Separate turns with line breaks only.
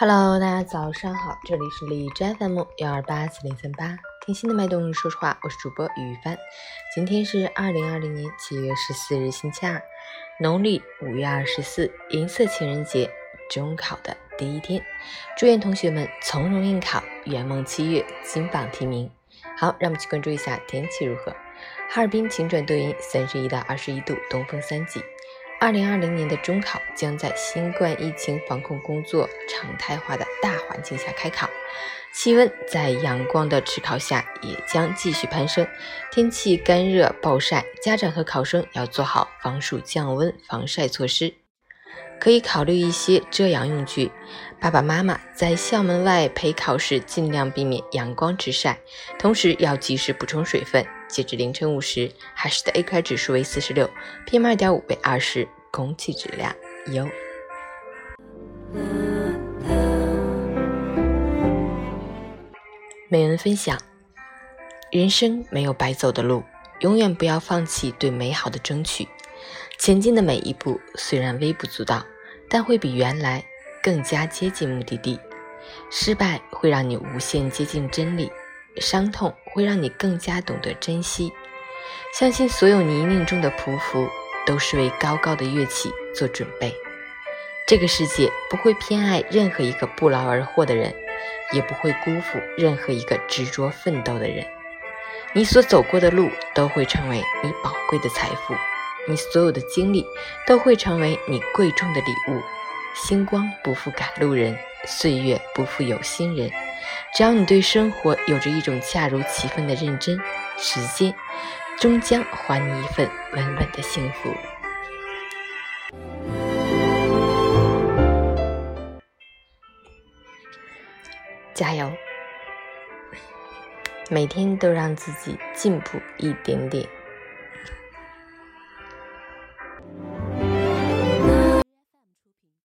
Hello，大家早上好，这里是荔枝 FM 幺二八四零三八，听心的脉动，说实话，我是主播于帆。今天是二零二零年七月十四日，星期二，农历五月二十四，银色情人节，中考的第一天，祝愿同学们从容应考，圆梦七月金榜题名。好，让我们去关注一下天气如何。哈尔滨晴转多云，三十一到二十一度，东风三级。二零二零年的中考将在新冠疫情防控工作常态化的大环境下开考，气温在阳光的炙烤下也将继续攀升，天气干热暴晒，家长和考生要做好防暑降温防晒措施，可以考虑一些遮阳用具。爸爸妈妈在校门外陪考时尽量避免阳光直晒，同时要及时补充水分。截至凌晨五时，海市的 AQI 指数为四十六，PM 二点五为二十，空气质量优。美文分享：人生没有白走的路，永远不要放弃对美好的争取。前进的每一步虽然微不足道，但会比原来更加接近目的地。失败会让你无限接近真理。伤痛会让你更加懂得珍惜。相信所有泥泞中的匍匐，都是为高高的跃起做准备。这个世界不会偏爱任何一个不劳而获的人，也不会辜负任何一个执着奋斗的人。你所走过的路都会成为你宝贵的财富，你所有的经历都会成为你贵重的礼物。星光不负赶路人，岁月不负有心人。只要你对生活有着一种恰如其分的认真，时间终将还你一份稳稳的幸福。加油！每天都让自己进步一点点。